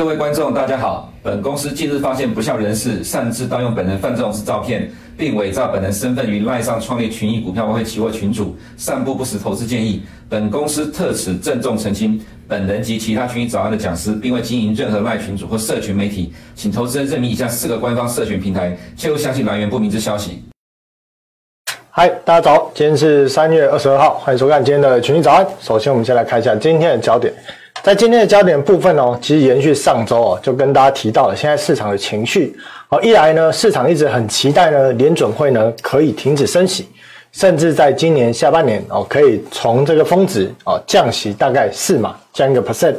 各位观众，大家好。本公司近日发现不肖人士擅自盗用本人范仲式照片，并伪造本人身份于赖上创立群益股票外汇期货群组，散布不实投资建议。本公司特此郑重澄清，本人及其他群益早安的讲师，并未经营任何赖群组或社群媒体，请投资人认明以下四个官方社群平台，切勿相信来源不明之消息。嗨，大家早，今天是三月二十二号，欢迎收看今天的群益早安。首先，我们先来看一下今天的焦点。在今天的焦点部分哦，其实延续上周哦，就跟大家提到了现在市场的情绪哦，一来呢，市场一直很期待呢，联准会呢可以停止升息，甚至在今年下半年哦，可以从这个峰值哦降息大概四码降一个 percent。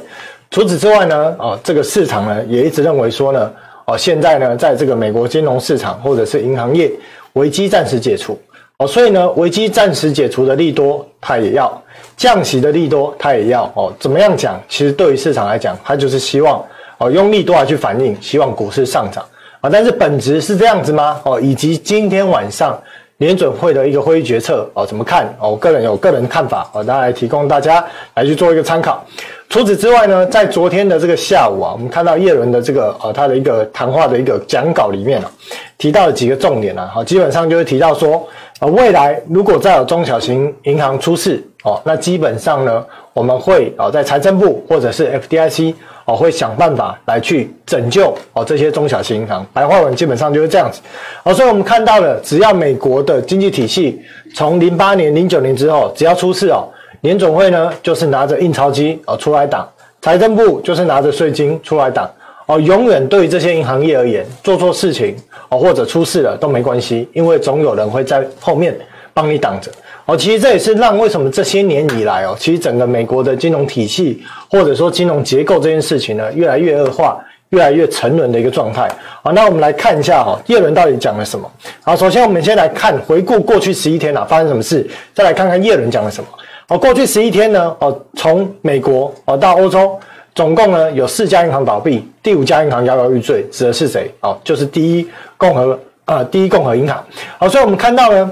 除此之外呢，哦，这个市场呢也一直认为说呢，哦，现在呢，在这个美国金融市场或者是银行业危机暂时解除哦，所以呢，危机暂时解除的利多它也要。降息的利多，它也要哦。怎么样讲？其实对于市场来讲，它就是希望哦用利多来去反映，希望股市上涨啊。但是本质是这样子吗？哦，以及今天晚上联准会的一个会议决策哦，怎么看？哦，我个人有个人看法哦，大家来提供大家来去做一个参考。除此之外呢，在昨天的这个下午啊，我们看到叶伦的这个呃他的一个谈话的一个讲稿里面啊，提到了几个重点啊，好，基本上就是提到说。呃，未来如果再有中小型银行出事哦，那基本上呢，我们会哦在财政部或者是 FDIC 哦会想办法来去拯救哦这些中小型银行。白话文基本上就是这样子。哦，所以我们看到了，只要美国的经济体系从零八年、零九年之后，只要出事哦，联总会呢就是拿着印钞机哦出来挡，财政部就是拿着税金出来挡。哦，永远对于这些银行业而言，做错事情哦，或者出事了都没关系，因为总有人会在后面帮你挡着。哦，其实这也是让为什么这些年以来哦，其实整个美国的金融体系或者说金融结构这件事情呢，越来越恶化，越来越沉沦的一个状态。好，那我们来看一下哈，叶伦到底讲了什么？好，首先我们先来看回顾过去十一天啊，发生什么事，再来看看叶伦讲了什么。好，过去十一天呢，哦，从美国哦到欧洲。总共呢有四家银行倒闭，第五家银行摇摇欲坠，指的是谁？哦，就是第一共和呃第一共和银行。好，所以我们看到呢，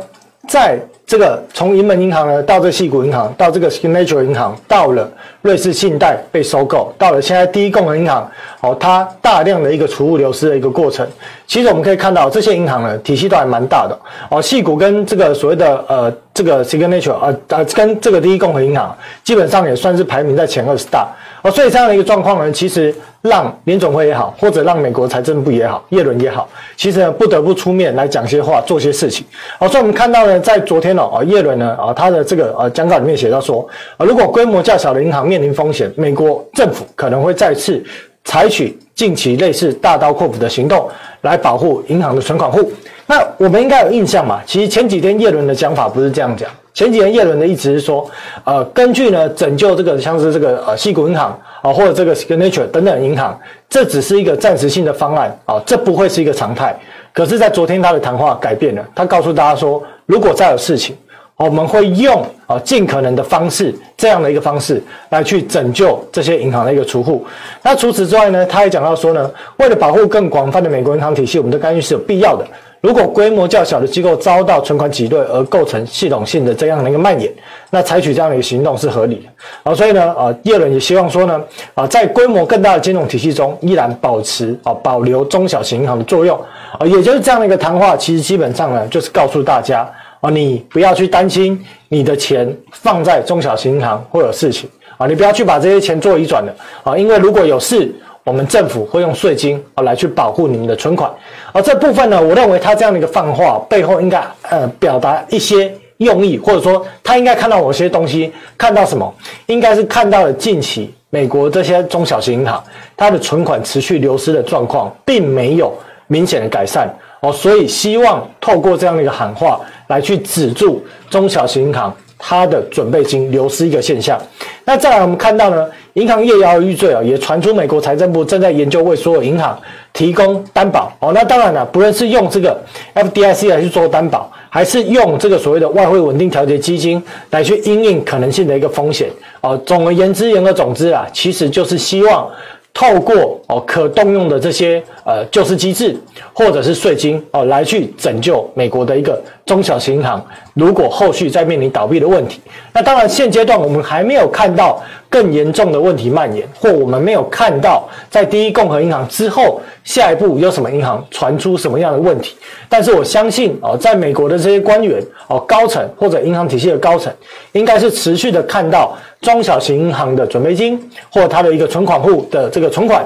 在这个从银门银行呢到这个矽谷银行，到这个 Signature 银行，到了瑞士信贷被收购，到了现在第一共和银行，哦，它大量的一个储物流失的一个过程。其实我们可以看到这些银行呢体系都还蛮大的哦，矽谷跟这个所谓的呃这个 Signature 啊啊跟这个第一共和银行基本上也算是排名在前二十大。哦，所以这样的一个状况呢，其实让联总会也好，或者让美国财政部也好，耶伦也好，其实呢不得不出面来讲些话，做些事情。好，所以我们看到呢，在昨天啊，叶伦呢啊，他的这个呃讲稿里面写到说，啊，如果规模较小的银行面临风险，美国政府可能会再次采取近期类似大刀阔斧的行动来保护银行的存款户。那我们应该有印象嘛？其实前几天叶伦的讲法不是这样讲。前几天叶伦的意思是说，呃，根据呢拯救这个像是这个呃西谷银行啊，或者这个 Signature 等等银行，这只是一个暂时性的方案啊，这不会是一个常态。可是，在昨天他的谈话改变了，他告诉大家说，如果再有事情，我们会用啊尽可能的方式，这样的一个方式来去拯救这些银行的一个储户。那除此之外呢，他也讲到说呢，为了保护更广泛的美国银行体系，我们的干预是有必要的。如果规模较小的机构遭到存款挤兑而构成系统性的这样的一个蔓延，那采取这样的一个行动是合理的。啊，所以呢，啊，叶伦也希望说呢，啊，在规模更大的金融体系中，依然保持啊保留中小型银行的作用。啊，也就是这样的一个谈话，其实基本上呢，就是告诉大家啊，你不要去担心你的钱放在中小型银行会有事情啊，你不要去把这些钱做移转的啊，因为如果有事。我们政府会用税金啊来去保护你们的存款，而这部分呢，我认为他这样的一个放话背后应该呃表达一些用意，或者说他应该看到某些东西，看到什么？应该是看到了近期美国这些中小型银行它的存款持续流失的状况，并没有明显的改善哦，所以希望透过这样的一个喊话来去止住中小型银行它的准备金流失一个现象。那再来我们看到呢？银行业摇摇欲坠啊，也传出美国财政部正在研究为所有银行提供担保哦。那当然了，不论是用这个 FDIC 来去做担保，还是用这个所谓的外汇稳定调节基金来去因应可能性的一个风险哦。总而言之，言而总之啊，其实就是希望。透过哦可动用的这些呃救市机制或者是税金哦来去拯救美国的一个中小型银行，如果后续再面临倒闭的问题，那当然现阶段我们还没有看到更严重的问题蔓延，或我们没有看到在第一共和银行之后，下一步有什么银行传出什么样的问题。但是我相信哦，在美国的这些官员哦、高层或者银行体系的高层，应该是持续的看到中小型银行的准备金或它的一个存款户的这个存款。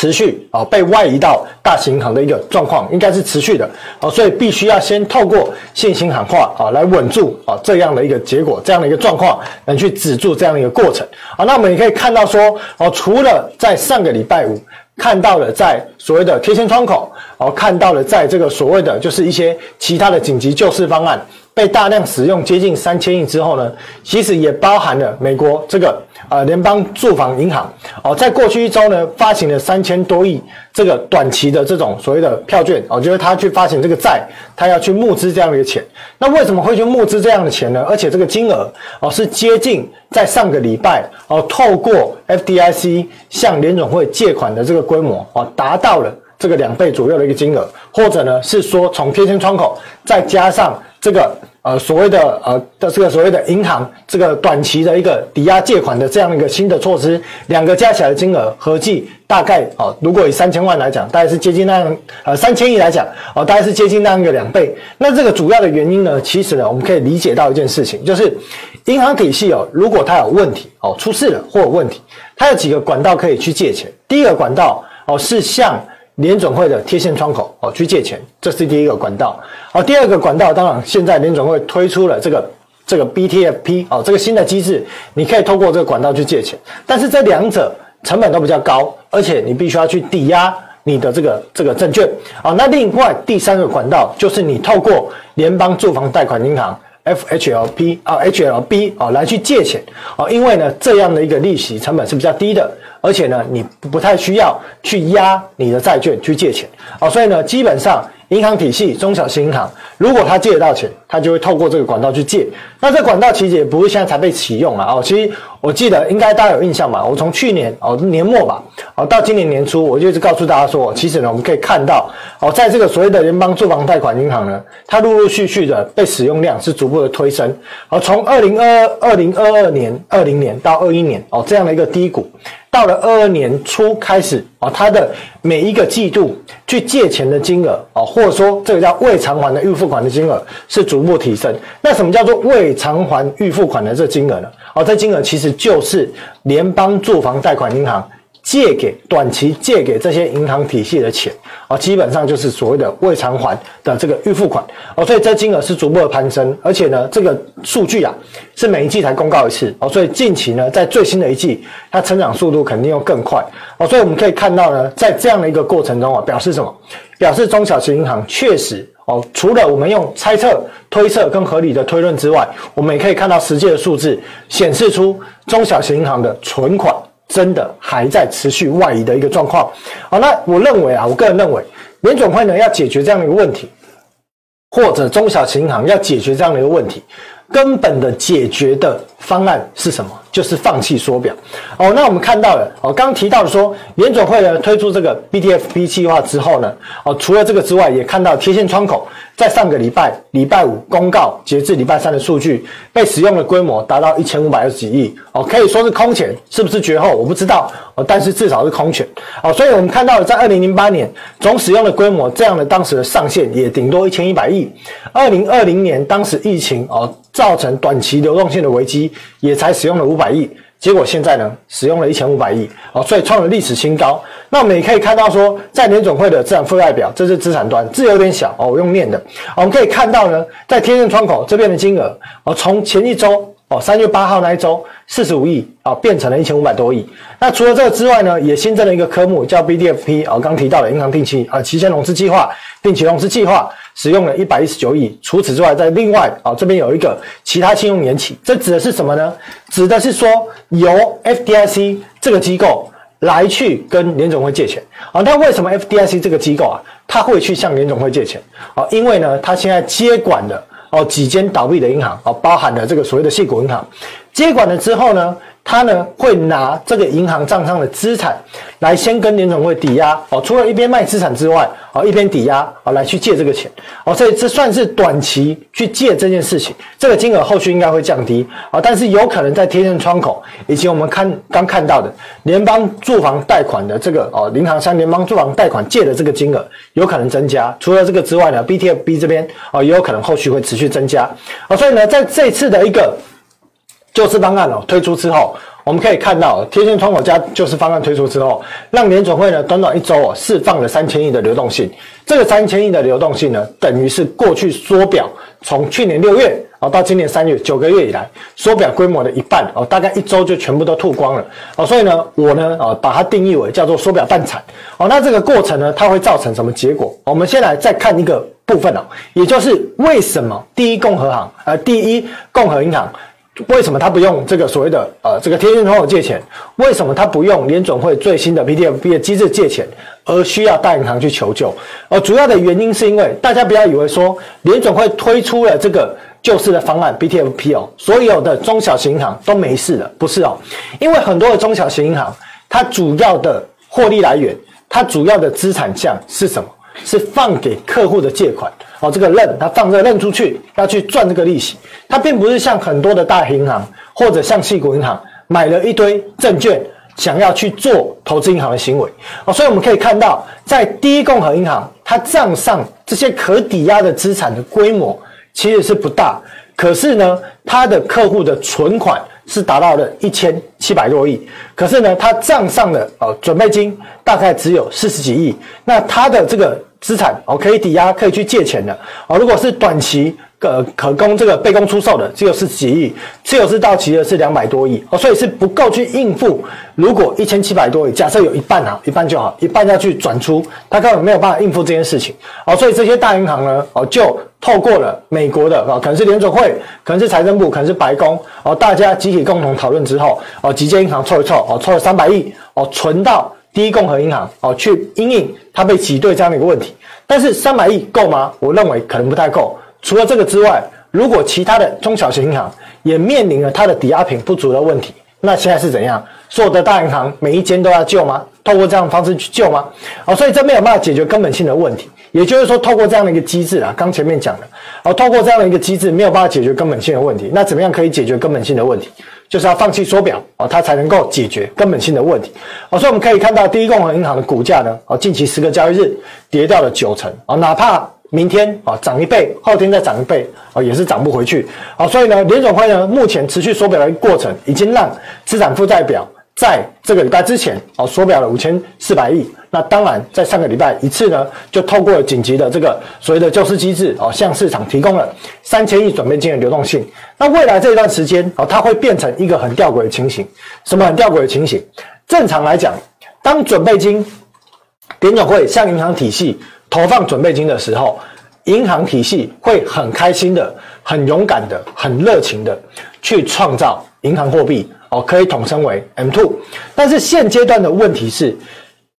持续啊被外移到大型银行的一个状况，应该是持续的啊，所以必须要先透过信心喊话啊来稳住啊这样的一个结果，这样的一个状况，能去止住这样的一个过程啊。那我们也可以看到说哦，除了在上个礼拜五看到了在所谓的贴现窗口哦，看到了在这个所谓的就是一些其他的紧急救市方案。被大量使用接近三千亿之后呢，其实也包含了美国这个呃联邦住房银行哦，在过去一周呢发行了三千多亿这个短期的这种所谓的票券哦，就是他去发行这个债，他要去募资这样的一个钱。那为什么会去募资这样的钱呢？而且这个金额哦是接近在上个礼拜哦，透过 FDIC 向联总会借款的这个规模哦，达到了这个两倍左右的一个金额，或者呢是说从贴现窗口再加上这个。呃，所谓的呃的这个所谓的银行这个短期的一个抵押借款的这样一个新的措施，两个加起来的金额合计大概哦，如果以三千万来讲，大概是接近那样呃三千亿来讲哦，大概是接近那样一个两倍。那这个主要的原因呢，其实呢，我们可以理解到一件事情，就是银行体系哦，如果它有问题哦，出事了或有问题，它有几个管道可以去借钱。第一个管道哦是向联准会的贴现窗口哦去借钱，这是第一个管道。好，第二个管道，当然现在联准会推出了这个这个 BTFP 哦，这个新的机制，你可以透过这个管道去借钱，但是这两者成本都比较高，而且你必须要去抵押你的这个这个证券。哦，那另外第三个管道就是你透过联邦住房贷款银行 FHLP 啊 HLB 啊来去借钱啊，因为呢这样的一个利息成本是比较低的。而且呢，你不太需要去押你的债券去借钱哦，所以呢，基本上银行体系中小型银行，如果他借得到钱，他就会透过这个管道去借。那这管道其实也不是现在才被启用了哦，其实我记得应该大家有印象吧？我从去年哦年末吧，哦到今年年初，我就一直告诉大家说，其实呢，我们可以看到哦，在这个所谓的联邦住房贷款银行呢，它陆陆续续的被使用量是逐步的推升，而从二零二、二零二二年、二零年到二一年哦这样的一个低谷。到了二二年初开始啊，它的每一个季度去借钱的金额啊，或者说这个叫未偿还的预付款的金额是逐步提升。那什么叫做未偿还预付款的这金额呢？哦，这金额其实就是联邦住房贷款银行。借给短期借给这些银行体系的钱啊，基本上就是所谓的未偿还的这个预付款哦，所以这金额是逐步的攀升，而且呢，这个数据啊是每一季才公告一次哦，所以近期呢，在最新的一季，它成长速度肯定要更快哦，所以我们可以看到呢，在这样的一个过程中啊，表示什么？表示中小型银行确实哦，除了我们用猜测、推测跟合理的推论之外，我们也可以看到实际的数字显示出中小型银行的存款。真的还在持续外移的一个状况。好，那我认为啊，我个人认为，联准会呢要解决这样的一个问题，或者中小型银行要解决这样的一个问题，根本的解决的方案是什么？就是放弃缩表。哦，那我们看到了，哦，刚刚提到的说，联准会呢推出这个 BTFP 计划之后呢，哦，除了这个之外，也看到贴现窗口。在上个礼拜礼拜五公告，截至礼拜三的数据，被使用的规模达到一千五百二十几亿哦，可以说是空前，是不是绝后？我不知道哦，但是至少是空前哦。所以我们看到了，在二零零八年总使用的规模，这样的当时的上限也顶多一千一百亿。二零二零年当时疫情哦造成短期流动性的危机，也才使用了五百亿。结果现在呢，使用了一千五百亿哦，所以创了历史新高。那我们也可以看到说，在联总会的资产负债表，这是资产端，字有点小哦，我用念的。我们可以看到呢，在天线窗口这边的金额哦，从前一周哦，三月八号那一周四十五亿啊，变成了一千五百多亿。那除了这个之外呢，也新增了一个科目叫 BDFP 哦，刚提到的银行定期啊期限融资计划、定期融资计划。使用了一百一十九亿，除此之外，在另外啊、这边有一个其他信用年期，这指的是什么呢？指的是说由 FDIC 这个机构来去跟联总会借钱啊。那、为什么 FDIC 这个机构啊，他会去向联总会借钱啊、因为呢，他现在接管了哦几间倒闭的银行、哦，包含了这个所谓的系股银行，接管了之后呢。他呢会拿这个银行账上的资产来先跟联准会抵押哦，除了一边卖资产之外，哦一边抵押哦来去借这个钱哦，所以这算是短期去借这件事情，这个金额后续应该会降低啊，但是有可能在贴现窗口以及我们看刚看到的联邦住房贷款的这个哦，银行向联邦住房贷款借的这个金额有可能增加。除了这个之外呢，BTFB 这边哦也有可能后续会持续增加啊，所以呢，在这次的一个。救市方案哦推出之后，我们可以看到贴现窗口加救市方案推出之后，让联准会呢短短一周哦释放了三千亿的流动性。这个三千亿的流动性呢，等于是过去缩表从去年六月哦到今年三月九个月以来缩表规模的一半哦，大概一周就全部都吐光了哦。所以呢，我呢啊把它定义为叫做缩表半产哦。那这个过程呢，它会造成什么结果？我们先来再看一个部分哦，也就是为什么第一共和行呃第一共和银行。为什么他不用这个所谓的呃这个贴现窗口借钱？为什么他不用联准会最新的 BTFP 的机制借钱，而需要大银行去求救？而主要的原因是因为大家不要以为说联准会推出了这个救市的方案 BTFP 哦，所有的中小型银行都没事了，不是哦，因为很多的中小型银行它主要的获利来源，它主要的资产项是什么？是放给客户的借款。哦，这个认他放这个认出去，要去赚这个利息，他并不是像很多的大银行或者像矽谷银行买了一堆证券，想要去做投资银行的行为。哦，所以我们可以看到，在第一共和银行，它账上这些可抵押的资产的规模其实是不大，可是呢，它的客户的存款是达到了一千七百多亿，可是呢，它账上的呃准备金大概只有四十几亿，那它的这个。资产哦，可以抵押，可以去借钱的哦。如果是短期可可供这个备供出售的，只有十几亿；持有是到期的是两百多亿哦，所以是不够去应付。如果一千七百多亿，假设有一半啊，一半就好，一半要去转出，他根本没有办法应付这件事情哦。所以这些大银行呢哦，就透过了美国的哦，可能是联准会，可能是财政部，可能是白宫哦，大家集体共同讨论之后哦，几间银行凑一凑哦，凑了三百亿哦，存到。第一共和银行哦，去因应它被挤兑这样的一个问题，但是三百亿够吗？我认为可能不太够。除了这个之外，如果其他的中小型银行也面临了它的抵押品不足的问题，那现在是怎样？所有的大银行每一间都要救吗？透过这样的方式去救吗？哦，所以这没有办法解决根本性的问题。也就是说，透过这样的一个机制啊，刚前面讲的哦，透过这样的一个机制没有办法解决根本性的问题。那怎么样可以解决根本性的问题？就是要放弃缩表哦，它才能够解决根本性的问题哦。所以我们可以看到，第一共和银行的股价呢，哦，近期十个交易日跌掉了九成哦，哪怕明天啊涨一倍，后天再涨一倍啊，也是涨不回去啊。所以呢，联准会呢目前持续缩表的一个过程，已经让资产负债表。在这个礼拜之前，啊，缩表了五千四百亿。那当然，在上个礼拜一次呢，就透过了紧急的这个所谓的救市机制，哦，向市场提供了三千亿准备金的流动性。那未来这一段时间，啊，它会变成一个很吊诡的情形。什么很吊诡的情形？正常来讲，当准备金联准会向银行体系投放准备金的时候，银行体系会很开心的、很勇敢的、很热情的去创造银行货币。哦，可以统称为 M2，但是现阶段的问题是，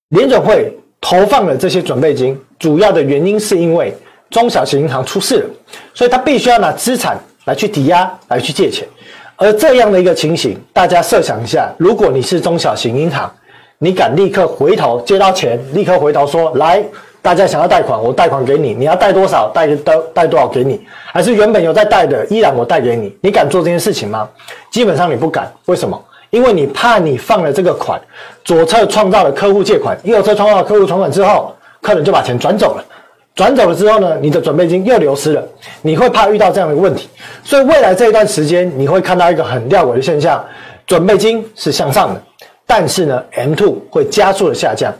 联准会投放了这些准备金，主要的原因是因为中小型银行出事了，所以他必须要拿资产来去抵押，来去借钱。而这样的一个情形，大家设想一下，如果你是中小型银行，你敢立刻回头借到钱，立刻回头说来。大家想要贷款，我贷款给你，你要贷多少，贷贷贷多少给你，还是原本有在贷的，依然我贷给你，你敢做这件事情吗？基本上你不敢，为什么？因为你怕你放了这个款，左侧创造了客户借款，右侧创造了客户存款之后，客人就把钱转走了，转走了之后呢，你的准备金又流失了，你会怕遇到这样的问题，所以未来这一段时间你会看到一个很吊诡的现象，准备金是向上的，但是呢，M2 会加速的下降，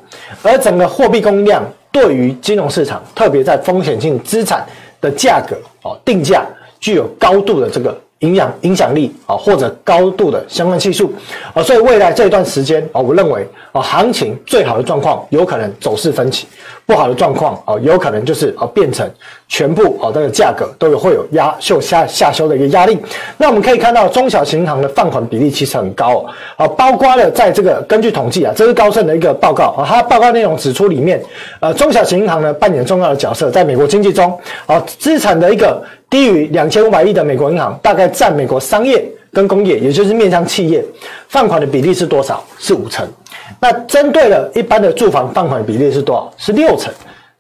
而整个货币供应量。对于金融市场，特别在风险性资产的价格哦定价，具有高度的这个。影响影响力啊，或者高度的相关系数啊，所以未来这一段时间啊，我认为啊，行情最好的状况有可能走势分歧，不好的状况啊，有可能就是啊变成全部啊这个价格都有会有压秀下下修的一个压力。那我们可以看到中小型银行的放款比例其实很高啊，包括了在这个根据统计啊，这是高盛的一个报告啊，它报告内容指出里面呃中小型银行呢扮演重要的角色，在美国经济中啊资产的一个。低于两千五百亿的美国银行，大概占美国商业跟工业，也就是面向企业放款的比例是多少？是五成。那针对了一般的住房放款比例是多少？是六成。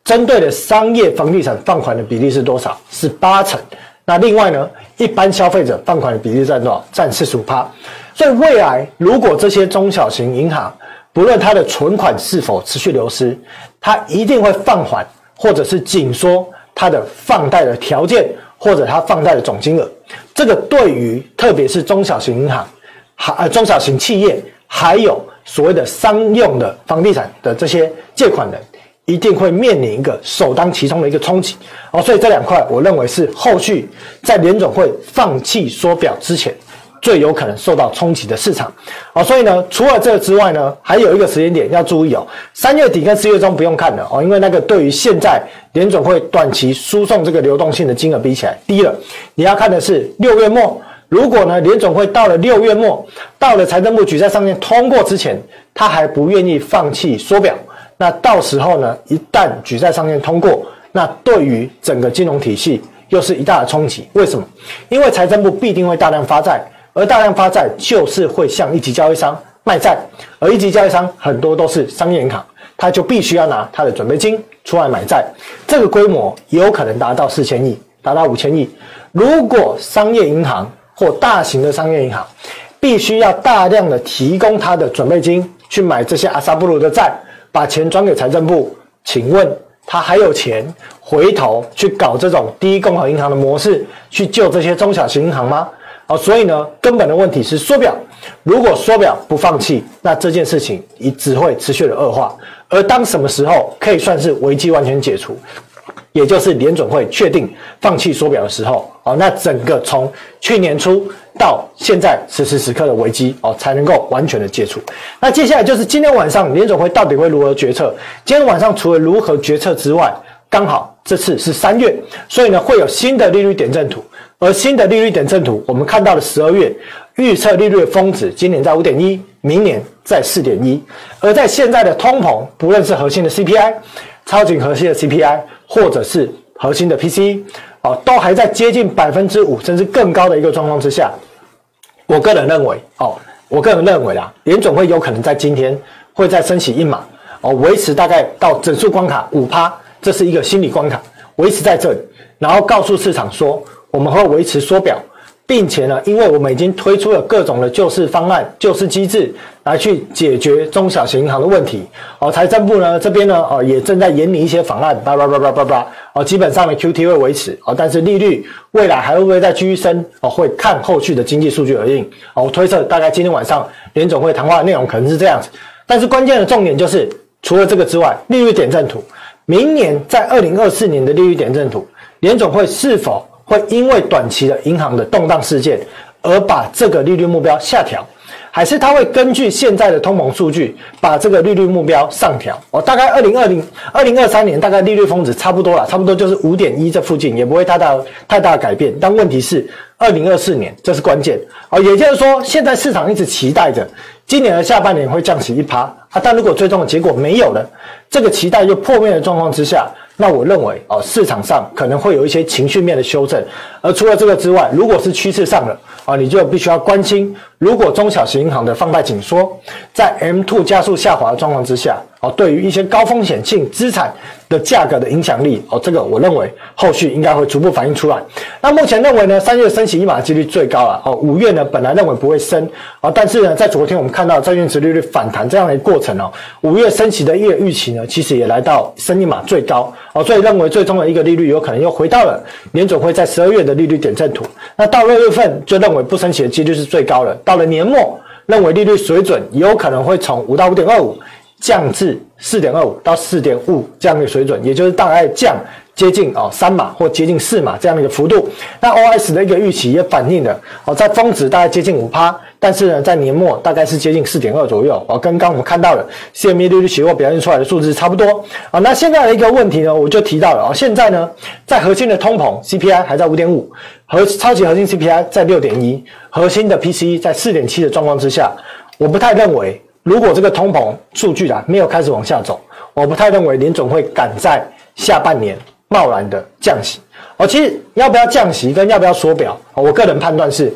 针对的商业房地产放款的比例是多少？是八成。那另外呢，一般消费者放款的比例占多少？占四十五趴。所以未来如果这些中小型银行，不论它的存款是否持续流失，它一定会放缓或者是紧缩它的放贷的条件，或者它放贷的总金额。这个对于特别是中小型银行，还呃中小型企业，还有所谓的商用的房地产的这些借款人。一定会面临一个首当其冲的一个冲击哦，所以这两块我认为是后续在联总会放弃缩表之前最有可能受到冲击的市场哦，所以呢，除了这个之外呢，还有一个时间点要注意哦，三月底跟四月中不用看了哦，因为那个对于现在联总会短期输送这个流动性的金额比起来低了，你要看的是六月末，如果呢联总会到了六月末，到了财政部举债上限通过之前，他还不愿意放弃缩表。那到时候呢，一旦举债上限通过，那对于整个金融体系又是一大的冲击。为什么？因为财政部必定会大量发债，而大量发债就是会向一级交易商卖债，而一级交易商很多都是商业银行，他就必须要拿他的准备金出来买债，这个规模有可能达到四千亿，达到五千亿。如果商业银行或大型的商业银行必须要大量的提供他的准备金去买这些阿萨布鲁的债。把钱转给财政部，请问他还有钱回头去搞这种低共和银行的模式去救这些中小型银行吗？哦，所以呢，根本的问题是缩表。如果缩表不放弃，那这件事情也只会持续的恶化。而当什么时候可以算是危机完全解除？也就是联准会确定放弃缩表的时候，哦，那整个从去年初到现在此时此刻的危机，哦，才能够完全的解除。那接下来就是今天晚上联准会到底会如何决策？今天晚上除了如何决策之外，刚好这次是三月，所以呢会有新的利率点阵图，而新的利率点阵图，我们看到了十二月预测利率的峰值，今年在五点一，明年在四点一，而在现在的通膨，不论是核心的 CPI。超级核心的 CPI，或者是核心的 PCE，哦，都还在接近百分之五甚至更高的一个状况之下，我个人认为，哦，我个人认为啦，联总会有可能在今天会再升息一码，哦，维持大概到整数关卡五趴，这是一个心理关卡，维持在这里，然后告诉市场说，我们会维持缩表。并且呢，因为我们已经推出了各种的救市方案、救市机制，来去解决中小型银行的问题。哦，财政部呢这边呢，哦也正在研拟一些方案，叭叭叭叭叭叭。哦，基本上呢 QT 会维持，哦，但是利率未来还会不会再继续升？哦，会看后续的经济数据而定。哦，我推测大概今天晚上联总会谈话的内容可能是这样子。但是关键的重点就是，除了这个之外，利率点阵图，明年在二零二四年的利率点阵图，联总会是否？会因为短期的银行的动荡事件而把这个利率目标下调，还是他会根据现在的通膨数据把这个利率目标上调？哦，大概二零二零、二零二三年大概利率峰值差不多了，差不多就是五点一这附近，也不会太大太大改变。但问题是，二零二四年这是关键哦，也就是说，现在市场一直期待着今年的下半年会降息一趴啊，但如果最终的结果没有了，这个期待又破灭的状况之下。那我认为哦，市场上可能会有一些情绪面的修正，而除了这个之外，如果是趋势上的啊，你就必须要关心，如果中小型银行的放贷紧缩，在 M two 加速下滑的状况之下，哦，对于一些高风险性资产的价格的影响力，哦，这个我认为后续应该会逐步反映出来。那目前认为呢，三月升息一码的几率最高了，哦，五月呢本来认为不会升，啊，但是呢，在昨天我们看到债券殖利率反弹这样的一个过程哦，五月升息的一个预期呢，其实也来到升一码最高。哦，所以认为最终的一个利率有可能又回到了年总会在十二月的利率点阵图。那到六月份就认为不升息的几率是最高了。到了年末，认为利率水准有可能会从五到五点二五降至四点二五到四点五这样的水准，也就是大概降。接近哦三码或接近四码这样的一个幅度，那 OS 的一个预期也反映了哦，在峰值大概接近五趴，但是呢，在年末大概是接近四点二左右哦，跟刚我们看到的 CME 利率期货表现出来的数字差不多啊。那现在的一个问题呢，我就提到了哦，现在呢，在核心的通膨 CPI 还在五点五，和超级核心 CPI 在六点一，核心的 PCE 在四点七的状况之下，我不太认为，如果这个通膨数据啊没有开始往下走，我不太认为联总会赶在下半年。贸然的降息，哦，其实要不要降息跟要不要缩表，我个人判断是，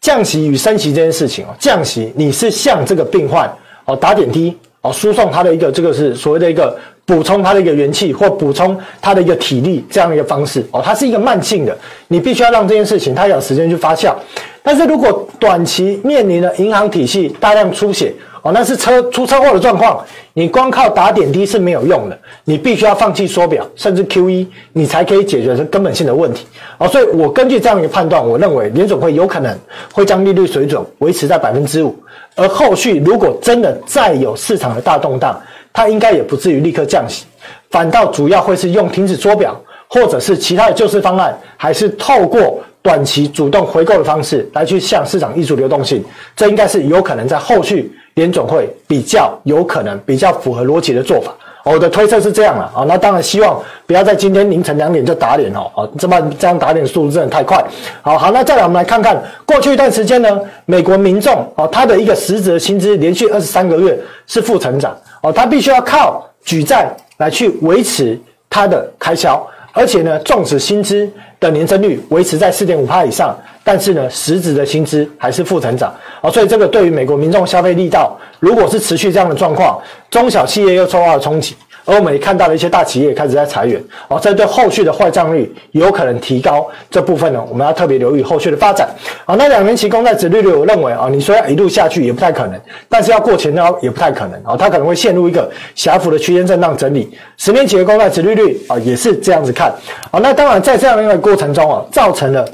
降息与升息这件事情哦，降息你是向这个病患哦打点滴哦，输送他的一个这个是所谓的一个补充他的一个元气或补充他的一个体力这样一个方式哦，它是一个慢性的，你必须要让这件事情它有时间去发酵。但是如果短期面临了银行体系大量出血，哦，那是车出车祸的状况，你光靠打点滴是没有用的，你必须要放弃缩表，甚至 QE，你才可以解决这根本性的问题。哦，所以我根据这样一个判断，我认为联总会有可能会将利率水准维持在百分之五，而后续如果真的再有市场的大动荡，它应该也不至于立刻降息，反倒主要会是用停止缩表，或者是其他的救市方案，还是透过短期主动回购的方式来去向市场挹注流动性，这应该是有可能在后续。联总会比较有可能比较符合逻辑的做法，我的推测是这样了啊。那当然希望不要在今天凌晨两点就打脸哦，啊，这么这样打脸速度真的太快。好好，那再来我们来看看过去一段时间呢，美国民众哦，他的一个实质薪资连续二十三个月是负成长哦，他必须要靠举债来去维持他的开销，而且呢，纵使薪资的年增率维持在四点五趴以上。但是呢，实质的薪资还是负成长哦，所以这个对于美国民众消费力道，如果是持续这样的状况，中小企业又受到了冲击，而我们也看到了一些大企业开始在裁员哦，这对后续的坏账率有可能提高，这部分呢，我们要特别留意后续的发展。好，那两年期公债殖利率，我认为啊，你说要一路下去也不太可能，但是要过前高也不太可能啊，它可能会陷入一个狭幅的区间震荡整理。十年期的公债殖利率啊，也是这样子看。好，那当然在这样一个过程中啊，造成了。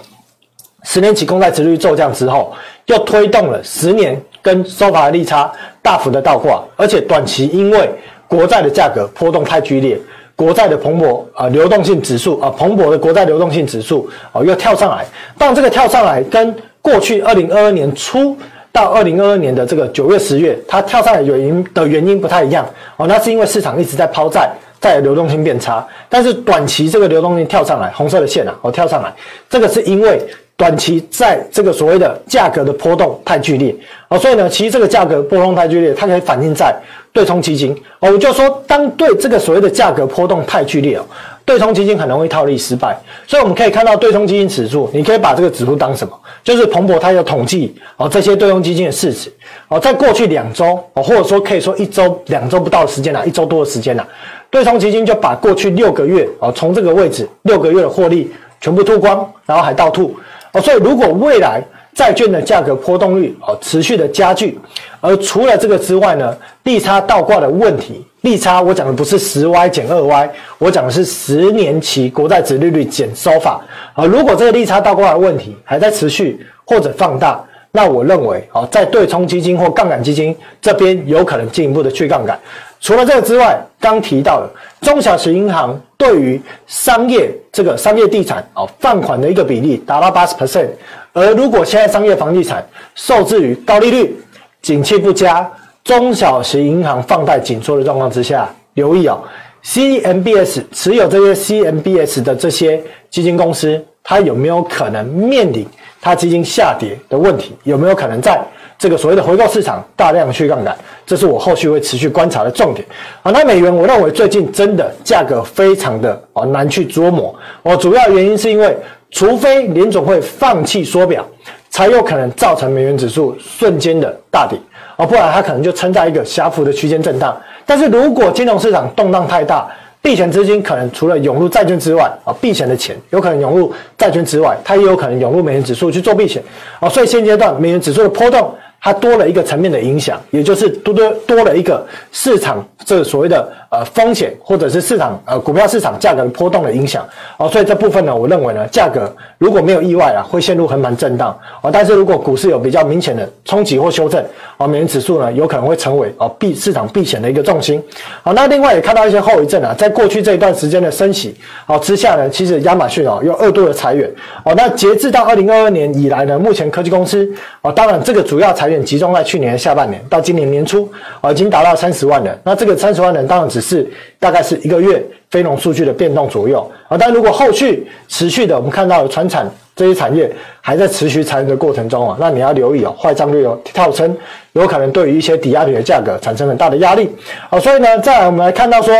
十年期公债殖率骤降之后，又推动了十年跟 SOFR 的利差大幅的倒挂，而且短期因为国债的价格波动太剧烈，国债的蓬勃啊流动性指数啊蓬勃的国债流动性指数啊又跳上来，但这个跳上来跟过去二零二二年初到二零二二年的这个九月十月它跳上来原因的原因不太一样哦，那是因为市场一直在抛债，债流动性变差，但是短期这个流动性跳上来，红色的线啊哦跳上来，这个是因为。短期在这个所谓的价格的波动太剧烈啊，所以呢，其实这个价格波动太剧烈，它可以反映在对冲基金哦。我就说，当对这个所谓的价格波动太剧烈哦，对冲基金很容易套利失败。所以我们可以看到对冲基金指数，你可以把这个指数当什么？就是彭博它有统计哦，这些对冲基金的市值哦，在过去两周哦，或者说可以说一周、两周不到的时间啦，一周多的时间啦，对冲基金就把过去六个月哦，从这个位置六个月的获利全部吐光，然后还倒吐。哦，所以如果未来债券的价格波动率哦持续的加剧，而除了这个之外呢，利差倒挂的问题，利差我讲的不是十 Y 减二 Y，我讲的是十年期国债殖利率减 SOFR。啊，如果这个利差倒挂的问题还在持续或者放大，那我认为啊，在对冲基金或杠杆基金这边有可能进一步的去杠杆。除了这个之外，刚提到的中小型银行对于商业这个商业地产哦放款的一个比例达到八十 percent，而如果现在商业房地产受制于高利率、景气不佳、中小型银行放贷紧缩的状况之下，留意哦，CMBS 持有这些 CMBS 的这些基金公司，它有没有可能面临它基金下跌的问题？有没有可能在？这个所谓的回购市场大量去杠杆，这是我后续会持续观察的重点。啊，那美元我认为最近真的价格非常的哦难去捉摸。哦，主要原因是因为除非联总会放弃缩表，才有可能造成美元指数瞬间的大跌。啊，不然它可能就撑在一个狭幅的区间震荡。但是如果金融市场动荡太大，避险资金可能除了涌入债券之外，啊，避险的钱有可能涌入债券之外，它也有可能涌入美元指数去做避险。啊，所以现阶段美元指数的波动。它多了一个层面的影响，也就是多多多了一个市场这个所谓的呃风险，或者是市场呃股票市场价格的波动的影响哦，所以这部分呢，我认为呢，价格如果没有意外啊，会陷入横盘震荡哦，但是如果股市有比较明显的冲击或修正哦，美元指数呢有可能会成为哦避市场避险的一个重心。好，那另外也看到一些后遗症啊，在过去这一段时间的升息哦之下呢，其实亚马逊哦又二度的裁员哦，那截至到二零二二年以来呢，目前科技公司哦，当然这个主要裁员集中在去年下半年到今年年初，啊，已经达到三十万人。那这个三十万人当然只是大概是一个月非农数据的变动左右啊。但如果后续持续的，我们看到的传产这些产业还在持续裁员的过程中啊，那你要留意哦，坏账率有跳升，有可能对于一些抵押品的价格产生很大的压力。啊，所以呢，再来我们来看到说，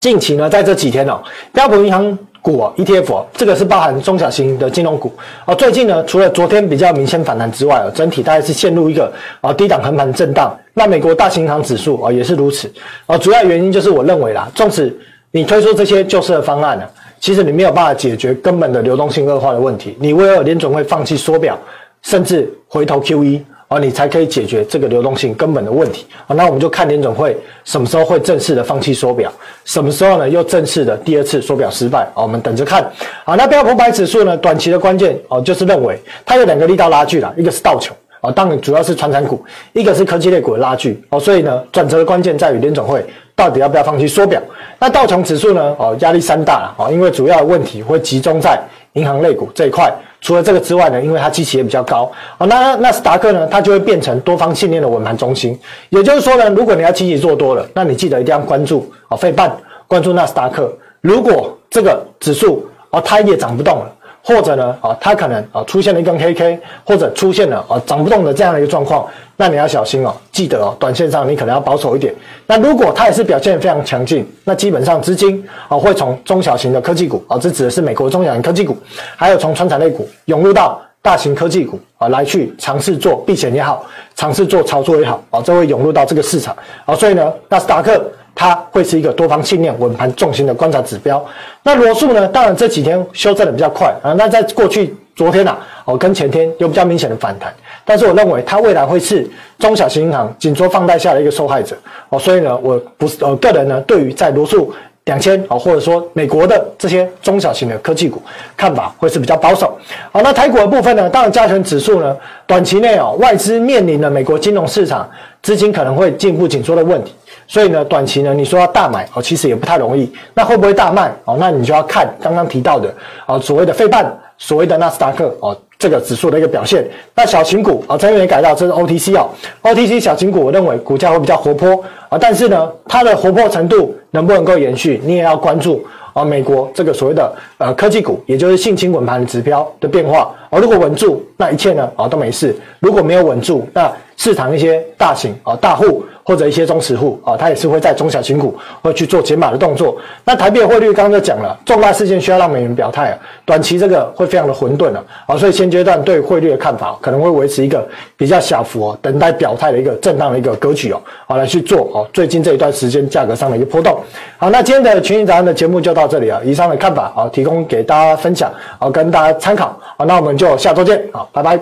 近期呢，在这几天哦，标普银行股哦，ETF 哦，这个是包含中小型的金融股哦。最近呢，除了昨天比较明显反弹之外哦，整体大概是陷入一个啊低档横盘震荡。那美国大型银行指数啊也是如此啊。主要原因就是我认为啦，纵使你推出这些救市的方案呢，其实你没有办法解决根本的流动性恶化的问题。你为了联准会放弃缩表，甚至回头 QE。啊，你才可以解决这个流动性根本的问题啊。那我们就看联总会什么时候会正式的放弃缩表，什么时候呢又正式的第二次缩表失败啊？我们等着看。好，那标普五百指数呢，短期的关键哦，就是认为它有两个力道拉锯了，一个是道琼啊，当然主要是传产股，一个是科技类股的拉锯哦。所以呢，转折的关键在于联总会到底要不要放弃缩表。那道琼指数呢，哦，压力山大了啊，因为主要的问题会集中在银行类股这一块。除了这个之外呢，因为它基期也比较高，哦，那纳斯达克呢，它就会变成多方信念的稳盘中心。也就是说呢，如果你要积极做多了，那你记得一定要关注啊，费半，关注纳斯达克。如果这个指数啊，它也涨不动了。或者呢，啊，它可能啊出现了一根黑 K，或者出现了啊涨不动的这样的一个状况，那你要小心哦，记得哦，短线上你可能要保守一点。那如果它也是表现非常强劲，那基本上资金啊会从中小型的科技股啊，这指的是美国中小型科技股，还有从传产类股涌入到大型科技股啊，来去尝试做避险也好，尝试做操作也好啊，这会涌入到这个市场啊，所以呢，纳斯达克。它会是一个多方信念稳盘重心的观察指标。那罗素呢？当然这几天修正的比较快啊。那在过去昨天呐，哦跟前天有比较明显的反弹。但是我认为它未来会是中小型银行紧缩放贷下的一个受害者哦。所以呢，我不是呃个人呢，对于在罗素两千啊，或者说美国的这些中小型的科技股看法会是比较保守。好，那台股的部分呢？当然加权指数呢，短期内哦，外资面临了美国金融市场资金可能会进一步紧缩的问题。所以呢，短期呢，你说要大买哦，其实也不太容易。那会不会大卖哦？那你就要看刚刚提到的啊，所谓的费半，所谓的纳斯达克哦，这个指数的一个表现。那小型股啊，这边也改到这是 OTC 哦，OTC 小型股，我认为股价会比较活泼啊，但是呢，它的活泼程度能不能够延续，你也要关注啊。美国这个所谓的呃科技股，也就是信心稳盘指标的变化哦。如果稳住，那一切呢啊都没事；如果没有稳住，那市场一些大型啊大户。或者一些中实户啊，它也是会在中小型股会去做减码的动作。那台币的汇率刚刚就讲了，重大事件需要让美元表态啊，短期这个会非常的混沌了啊，所以现阶段对汇率的看法可能会维持一个比较小幅哦，等待表态的一个震荡的一个格局哦，好来去做哦，最近这一段时间价格上的一个波动。好，那今天的群益早安的节目就到这里啊，以上的看法啊，提供给大家分享啊，跟大家参考好，那我们就下周见好，拜拜。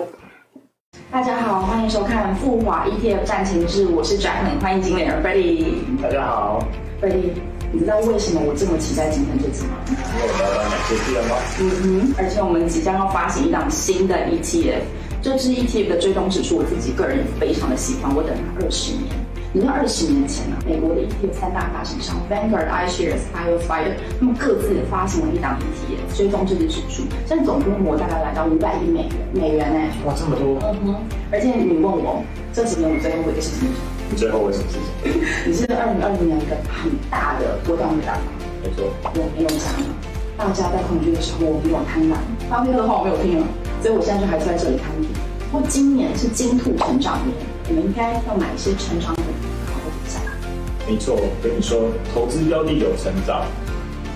大家好，欢迎收看富华 ETF 战情室，我是 Jacqueline，欢迎经理人 Freddie。大家好，Freddie，你知道为什么我这么期待今天这集吗？因为我们要买些资料吗？嗯哼，而且我们即将要发行一档新的 ETF，这支 ETF 的追踪指数，我自己个人也非常的喜欢，我等了二十年。你知道二十年前呢、啊，美国的 ETF 三大发行商 Vanguard、iShares 还有 Spider，他们各自发行了一档 ETF 追踪这支指数，现在总规模大概来到五百亿美元，美元呢？哇，这么多！嗯哼，而且你问我这几年我最后悔的事情，你最后悔什么事情？你是二零二零年一个很大的波段的大盘，没错，我没有加码，大家在恐惧的时候我没有贪婪，巴菲特的话我没有听了，所以我现在就还是在这里看底。不过今年是金兔成长年，我们应该要买一些成长股。没错，我跟你说，投资标的有成长，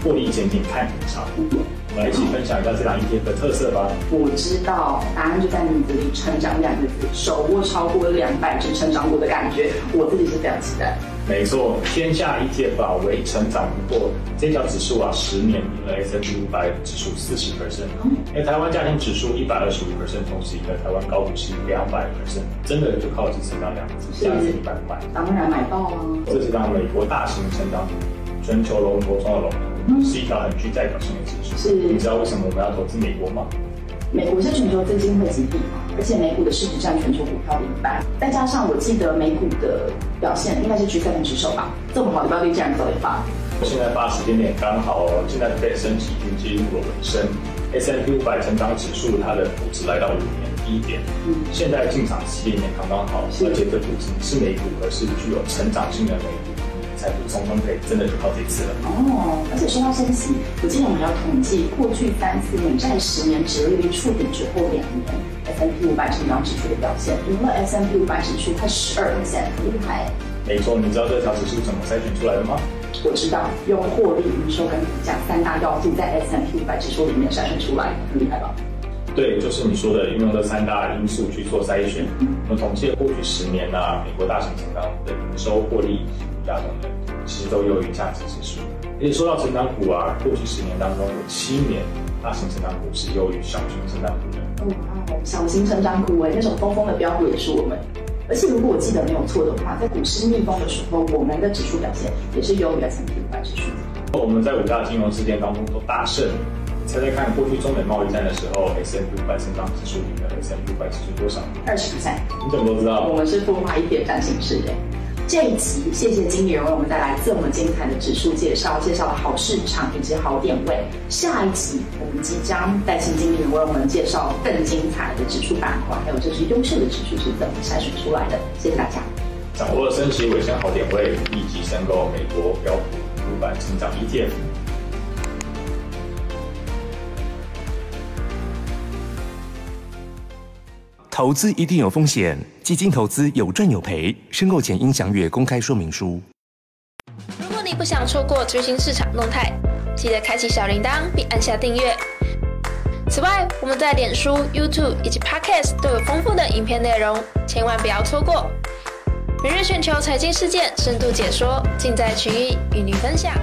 获利前景看很长。我们来一起分享一下这两 ETF 的特色吧。我知道，答案就在你这里，成长两个字，手握超过两百只成长股的感觉，我自己是非常期待。没错，天下 ETF 啊，为成长不过，这条指数啊，十年赢了 S&P 五百指数四十 percent，哎，台湾家庭指数一百二十五 percent，同时赢了台湾高股息两百 percent，真的就靠这成长两个字，下次你买不买？当然买到啊！这是当美国大型成长股，全球龙头中的龙头，嗯、是一条很具代表性的指数。是，你知道为什么我们要投资美国吗？美国是全球最金汇集地，而且美股的市值占全球股票的一半，再加上我记得美股的表现应该是 G7 指数吧，这么好的标的竟然走一发。现在发时间点刚好，现在的升级已经进入了尾声，S&P 五百成长指数它的估值来到五年低点，嗯，现在进场时间点刚刚好，而且这估值是美股，而是具有成长性的美股。财富重分配真的就靠这次了哦！而且说到升息，我记得我们还要统计过去三次美债十年殖利率触底之后两年 S&P 五百成长指数的表现，赢了 S M P 五百指数快十二%，很厉害。没错，你知道这条指数怎么筛选出来的吗？我知道用获利、营收跟股价三大要素在 S&P 五百指数里面筛选出来，很厉害吧？对，就是你说的运用这三大因素去做筛选。我们统计了过去十年呐、啊，美国大型成长股的营收、获利、股价等等，其实都优于价值指数。而且说到成长股啊，过去十年当中有七年大型成长股是优于小型成长股的。哦，小型成长股哎，那种疯疯的标股也是我们。而且如果我记得没有错的话，在股市逆风的时候，我们的指数表现也是优于 S&P 五百指数。我们在五大金融事件当中都大胜。猜猜看，过去中美贸易战的时候，S&P 五百成长指数里面 S&P 五百指数多少？二十%。你怎么都知道？我们是孵化一点占星师的。这一集，谢谢经理人为我们带来这么精彩的指数介绍，介绍了好市场以及好点位。下一集，我们即将带请经理人为我们介绍更精彩的指数板块，还有这些优秀的指数是怎么筛选出来的。谢谢大家。掌握了升息尾声好点位，立即申购美国标普五百成长 ETF。投资一定有风险，基金投资有赚有赔，申购前应详阅公开说明书。如果你不想错过最新市场动态，记得开启小铃铛并按下订阅。此外，我们在脸书、YouTube 以及 Podcast 都有丰富的影片内容，千万不要错过。每日全球财经事件深度解说，尽在群益与你分享。